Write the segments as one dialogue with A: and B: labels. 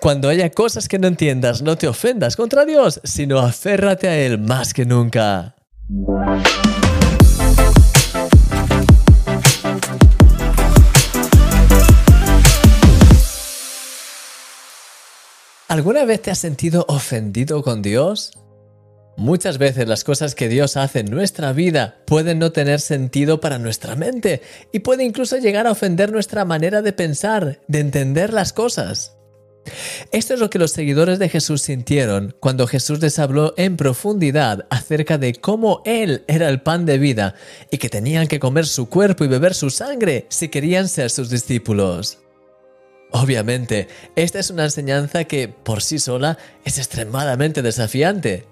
A: Cuando haya cosas que no entiendas, no te ofendas contra Dios, sino aférrate a Él más que nunca. ¿Alguna vez te has sentido ofendido con Dios? Muchas veces las cosas que Dios hace en nuestra vida pueden no tener sentido para nuestra mente y puede incluso llegar a ofender nuestra manera de pensar, de entender las cosas. Esto es lo que los seguidores de Jesús sintieron cuando Jesús les habló en profundidad acerca de cómo Él era el pan de vida y que tenían que comer su cuerpo y beber su sangre si querían ser sus discípulos. Obviamente, esta es una enseñanza que por sí sola es extremadamente desafiante.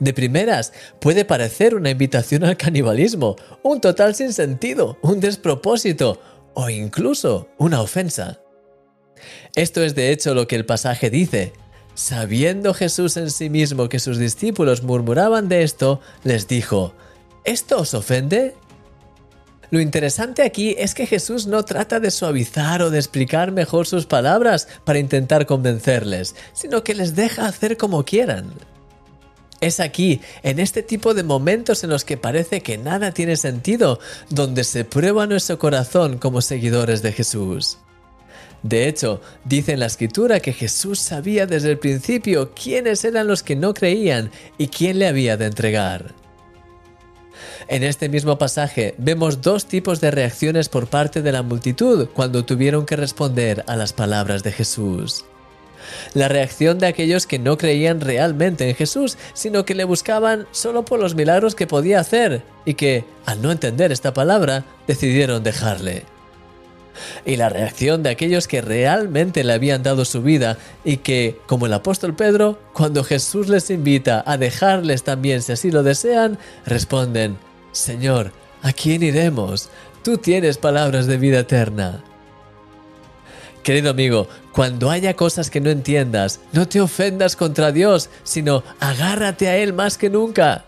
A: De primeras, puede parecer una invitación al canibalismo, un total sinsentido, un despropósito o incluso una ofensa. Esto es de hecho lo que el pasaje dice. Sabiendo Jesús en sí mismo que sus discípulos murmuraban de esto, les dijo, ¿Esto os ofende? Lo interesante aquí es que Jesús no trata de suavizar o de explicar mejor sus palabras para intentar convencerles, sino que les deja hacer como quieran. Es aquí, en este tipo de momentos en los que parece que nada tiene sentido, donde se prueba nuestro corazón como seguidores de Jesús. De hecho, dice en la escritura que Jesús sabía desde el principio quiénes eran los que no creían y quién le había de entregar. En este mismo pasaje vemos dos tipos de reacciones por parte de la multitud cuando tuvieron que responder a las palabras de Jesús. La reacción de aquellos que no creían realmente en Jesús, sino que le buscaban solo por los milagros que podía hacer y que, al no entender esta palabra, decidieron dejarle. Y la reacción de aquellos que realmente le habían dado su vida y que, como el apóstol Pedro, cuando Jesús les invita a dejarles también si así lo desean, responden, Señor, ¿a quién iremos? Tú tienes palabras de vida eterna. Querido amigo, cuando haya cosas que no entiendas, no te ofendas contra Dios, sino agárrate a Él más que nunca.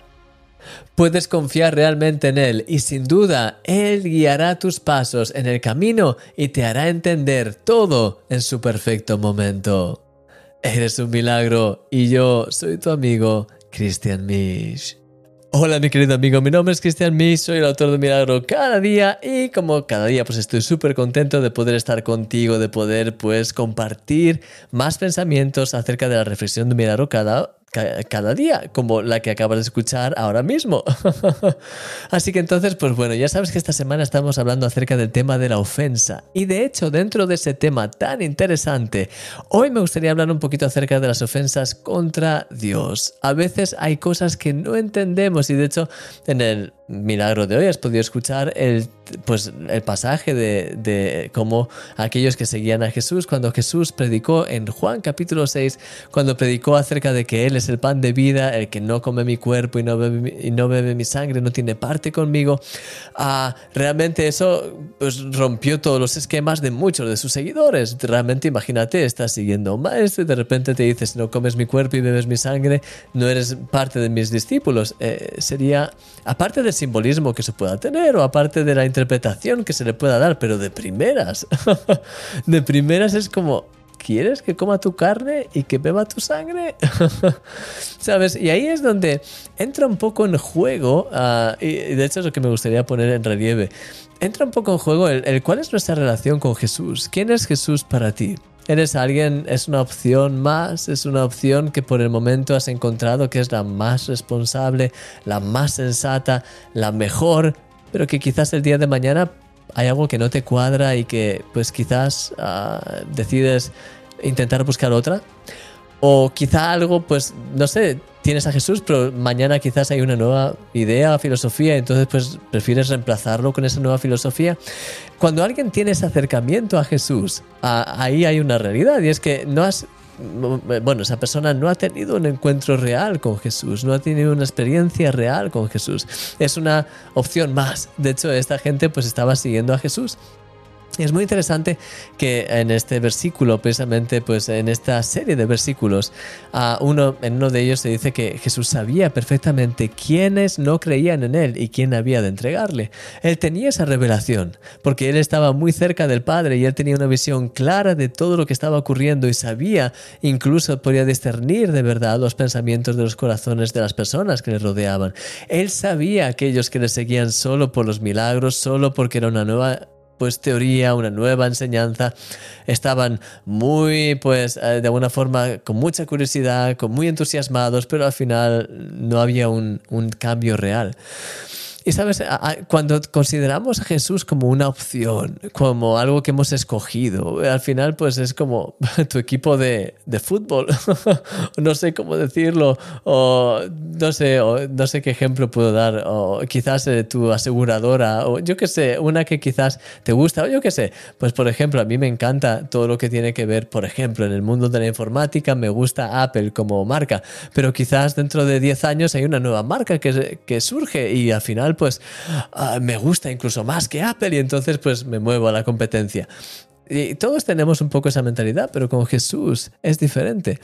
A: Puedes confiar realmente en Él y sin duda Él guiará tus pasos en el camino y te hará entender todo en su perfecto momento. Eres un milagro y yo soy tu amigo, Christian Misch. Hola mi querido amigo, mi nombre es Cristian Misch, soy el autor de Milagro cada día y como cada día pues estoy súper contento de poder estar contigo, de poder pues compartir más pensamientos acerca de la reflexión de Milagro cada cada día, como la que acabas de escuchar ahora mismo. Así que entonces, pues bueno, ya sabes que esta semana estamos hablando acerca del tema de la ofensa. Y de hecho, dentro de ese tema tan interesante, hoy me gustaría hablar un poquito acerca de las ofensas contra Dios. A veces hay cosas que no entendemos y de hecho en el milagro de hoy has podido escuchar el, pues, el pasaje de, de cómo aquellos que seguían a Jesús, cuando Jesús predicó en Juan capítulo 6, cuando predicó acerca de que Él es el pan de vida, el que no come mi cuerpo y no bebe y no bebe mi sangre, no tiene parte conmigo, ah, realmente eso pues, rompió todos los esquemas de muchos de sus seguidores. Realmente imagínate, estás siguiendo un maestro y de repente te dices, no comes mi cuerpo y bebes mi sangre, no eres parte de mis discípulos. Eh, sería, aparte de simbolismo que se pueda tener o aparte de la interpretación que se le pueda dar, pero de primeras. de primeras es como, ¿quieres que coma tu carne y que beba tu sangre? ¿Sabes? Y ahí es donde entra un poco en juego, uh, y de hecho es lo que me gustaría poner en relieve, entra un poco en juego el cuál es nuestra relación con Jesús. ¿Quién es Jesús para ti? ¿Eres alguien, es una opción más, es una opción que por el momento has encontrado que es la más responsable, la más sensata, la mejor, pero que quizás el día de mañana hay algo que no te cuadra y que pues quizás uh, decides intentar buscar otra? O quizá algo, pues, no sé, tienes a Jesús, pero mañana quizás hay una nueva idea, filosofía, entonces pues prefieres reemplazarlo con esa nueva filosofía. Cuando alguien tiene ese acercamiento a Jesús, ahí hay una realidad y es que no has bueno, esa persona no ha tenido un encuentro real con Jesús, no ha tenido una experiencia real con Jesús. Es una opción más. De hecho, esta gente pues estaba siguiendo a Jesús es muy interesante que en este versículo, precisamente, pues en esta serie de versículos, uno, en uno de ellos se dice que Jesús sabía perfectamente quiénes no creían en él y quién había de entregarle. Él tenía esa revelación, porque él estaba muy cerca del Padre y él tenía una visión clara de todo lo que estaba ocurriendo y sabía, incluso podía discernir de verdad los pensamientos de los corazones de las personas que le rodeaban. Él sabía aquellos que le seguían solo por los milagros, solo porque era una nueva pues teoría, una nueva enseñanza. Estaban muy, pues, eh, de alguna forma, con mucha curiosidad, con muy entusiasmados, pero al final no había un, un cambio real. Y sabes, cuando consideramos a Jesús como una opción, como algo que hemos escogido, al final pues es como tu equipo de, de fútbol, no sé cómo decirlo, o no sé, o no sé qué ejemplo puedo dar, o quizás eh, tu aseguradora, o yo qué sé, una que quizás te gusta, o yo qué sé, pues por ejemplo, a mí me encanta todo lo que tiene que ver, por ejemplo, en el mundo de la informática, me gusta Apple como marca, pero quizás dentro de 10 años hay una nueva marca que, que surge y al final pues ah, me gusta incluso más que Apple y entonces pues me muevo a la competencia. Y todos tenemos un poco esa mentalidad, pero con Jesús es diferente.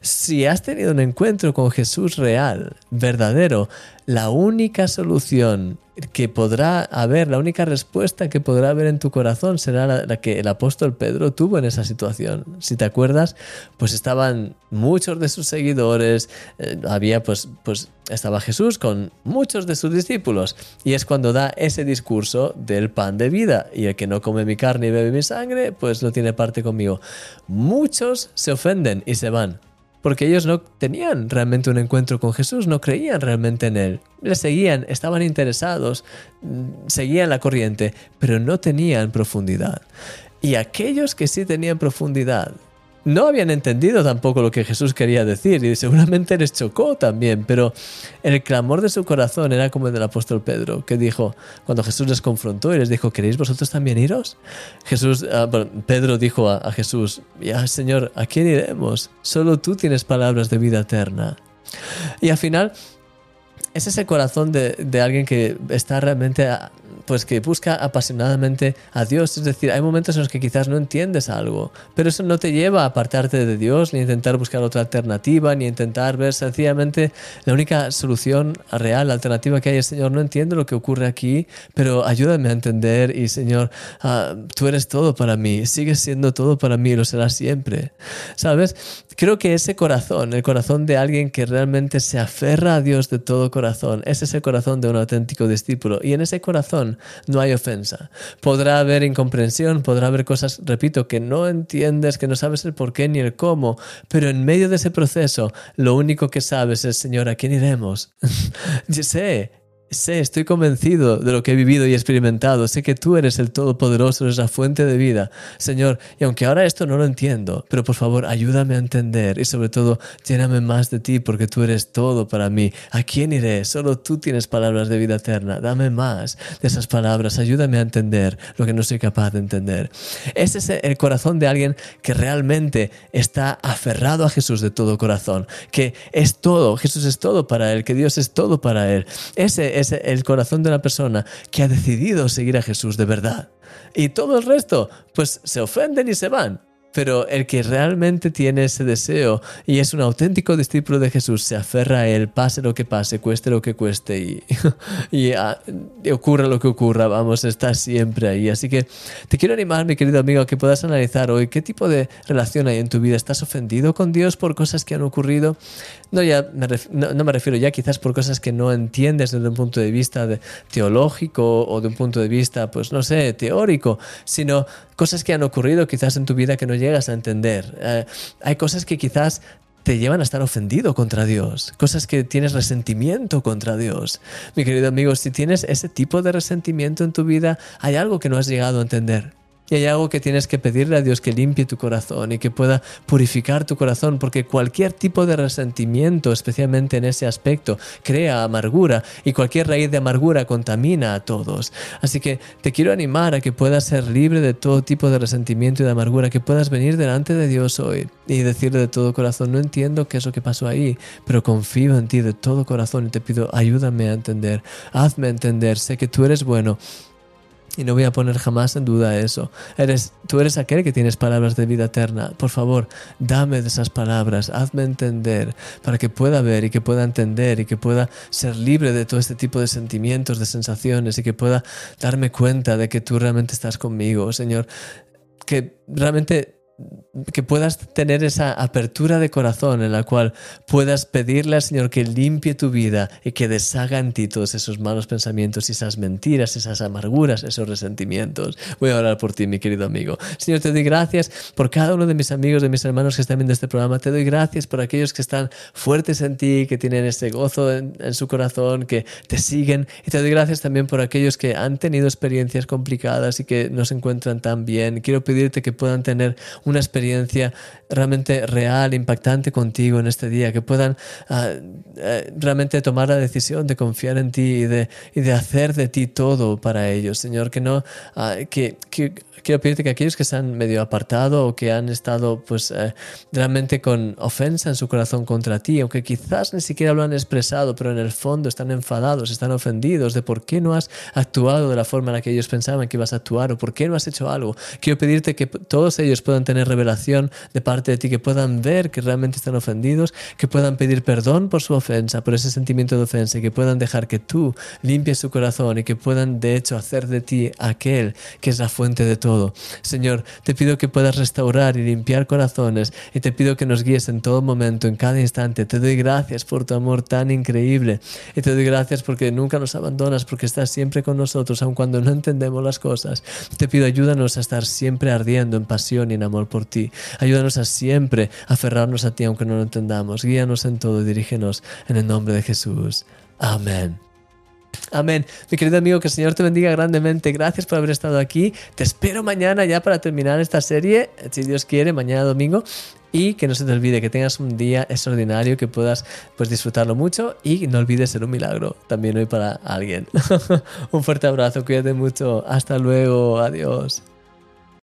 A: Si has tenido un encuentro con Jesús real, verdadero, la única solución que podrá haber, la única respuesta que podrá haber en tu corazón será la, que el apóstol Pedro tuvo en esa situación. Si te acuerdas, pues estaban muchos de sus seguidores, eh, había pues, pues estaba Jesús con muchos de sus discípulos y es cuando da ese discurso del pan de vida y el que no come mi carne y bebe mi sangre, pues no tiene parte conmigo. Muchos se ofenden y se van porque ellos no tenían realmente un encuentro con Jesús, no creían realmente en Él. Le seguían, estaban interesados, mm, seguían la corriente, pero no tenían profundidad. Y aquellos que sí tenían profundidad, no habían entendido tampoco lo que Jesús quería decir y seguramente les chocó también, pero el clamor de su corazón era como el del apóstol Pedro, que dijo, cuando Jesús les confrontó y les dijo, ¿queréis vosotros también iros? Jesús, ah, Pedro dijo a, Jesús, ya Señor, ¿a quién iremos? Solo tú tienes palabras de vida eterna. Y al final es ese corazón de, de, alguien que está realmente pues que busca apasionadamente a Dios. Es decir, hay momentos en los que quizás no entiendes algo, pero eso no te lleva a apartarte de Dios, ni a intentar buscar otra alternativa, ni a intentar ver sencillamente la única solución real, alternativa que hay Señor, no entiendo lo que ocurre aquí, pero ayúdame a entender y, Señor, ah, tú eres todo para mí, sigues siendo todo para mí y lo serás siempre. ¿Sabes? Creo que ese corazón, el corazón de alguien que realmente se aferra a Dios de todo corazón, ese es el corazón de un auténtico discípulo. Y en ese corazón no hay ofensa. Podrá haber incomprensión, podrá haber cosas, repito, que no entiendes, que no sabes el por qué ni el cómo, pero en medio de ese proceso lo único que sabes es, Señor, ¿a quién iremos? Yo sé Sé, estoy convencido de lo que he vivido y experimentado. Sé que tú eres el Todopoderoso, eres la fuente de vida, Señor. Y aunque ahora esto no lo entiendo, pero por favor ayúdame a entender y sobre todo lléname más de ti porque tú eres todo para mí. ¿A quién iré? Solo tú tienes palabras de vida eterna. Dame más de esas palabras. Ayúdame a entender lo que no soy capaz de entender. Ese es el corazón de alguien que realmente está aferrado a Jesús de todo corazón, que es todo. Jesús es todo para él, que Dios es todo para él. Ese es el corazón de una persona que ha decidido seguir a Jesús de verdad. Y todo el resto, pues se ofenden y se van. Pero el que realmente tiene ese deseo y es un auténtico discípulo de Jesús se aferra a él, pase lo que pase, cueste lo que cueste y, y, ah, ocurra lo que ocurra, vamos, está siempre ahí. Así que te quiero animar, mi querido amigo, a que puedas analizar hoy qué tipo de relación hay en tu vida. ¿Estás ofendido con Dios por cosas que han ocurrido? No, ya no, me refiero ya quizás por cosas que no entiendes desde un punto de vista teológico o de un punto de vista, pues no sé, teórico, sino cosas que han ocurrido quizás en tu vida que no llegas a entender. Eh, hay cosas que quizás te llevan a estar ofendido contra Dios, cosas que tienes resentimiento contra Dios. Mi querido amigo, si tienes ese tipo de resentimiento en tu vida, hay algo que no has llegado a entender. Y hay algo que tienes que pedirle a Dios que limpie tu corazón y que pueda purificar tu corazón, porque cualquier tipo de resentimiento, especialmente en ese aspecto, crea amargura y cualquier raíz de amargura contamina a todos. Así que te quiero animar a que puedas ser libre de todo tipo de resentimiento y de amargura, que puedas venir delante de Dios hoy y decirle de todo corazón, no entiendo qué es lo que pasó ahí, pero confío en ti de todo corazón y te pido, ayúdame a entender, hazme entender, sé que tú eres bueno Y no voy a poner jamás en duda eso. Eres, tú eres aquel que tienes palabras de vida eterna. Por favor, dame esas palabras, hazme entender para que pueda ver y que pueda entender y que pueda ser libre de todo este tipo de sentimientos, de sensaciones y que pueda darme cuenta de que tú realmente estás conmigo, Señor. Que realmente que puedas tener esa apertura de corazón en la cual puedas pedirle al Señor que limpie tu vida y que deshaga en ti todos esos malos pensamientos y esas mentiras, esas amarguras, esos resentimientos. Voy a orar por ti, mi querido amigo. Señor, te doy gracias por cada uno de mis amigos, de mis hermanos que están viendo este programa. Te doy gracias por aquellos que están fuertes en ti, que tienen ese gozo en, en su corazón, que te siguen. Y te doy gracias también por aquellos que han tenido experiencias complicadas y que no se encuentran tan bien. Quiero pedirte que puedan tener una experiencia realmente real, impactante contigo en este día, que puedan ah, eh, realmente tomar la decisión de confiar en ti y de, y de hacer de ti todo para ellos, Señor, que no, ah, que, que quiero pedirte que aquellos que se han medio apartado o que han estado pues eh, realmente con ofensa en su corazón contra ti, aunque quizás ni siquiera lo han expresado, pero en el fondo están enfadados, están ofendidos de por qué no has actuado de la forma en la que ellos pensaban que ibas a actuar o por qué no has hecho algo. Quiero pedirte que todos ellos puedan tener revelación de parte de ti, que puedan ver que realmente están ofendidos, que puedan pedir perdón por su ofensa, por ese sentimiento de ofensa y que puedan dejar que tú limpies su corazón y que puedan de hecho hacer de ti aquel que es la fuente de Señor, te pido que puedas restaurar y limpiar corazones y te pido que nos guíes en todo momento, en cada instante. Te doy gracias por tu amor tan increíble y te doy gracias porque nunca nos abandonas, porque estás siempre con nosotros, aun cuando no entendemos las cosas. Te pido ayúdanos a estar siempre ardiendo en pasión y en amor por ti. Ayúdanos a siempre aferrarnos a ti aunque no lo entendamos. Guíanos en todo y dirígenos en el nombre de Jesús. Amén. Amén. Mi querido amigo, que el Señor te bendiga grandemente. Gracias por haber estado aquí. Te espero mañana ya para terminar esta serie, si Dios quiere, mañana domingo. Y que no se te olvide que tengas un día extraordinario, que puedas pues, disfrutarlo mucho y no olvides ser un milagro también hoy para alguien. un fuerte abrazo, cuídate mucho. Hasta luego, adiós.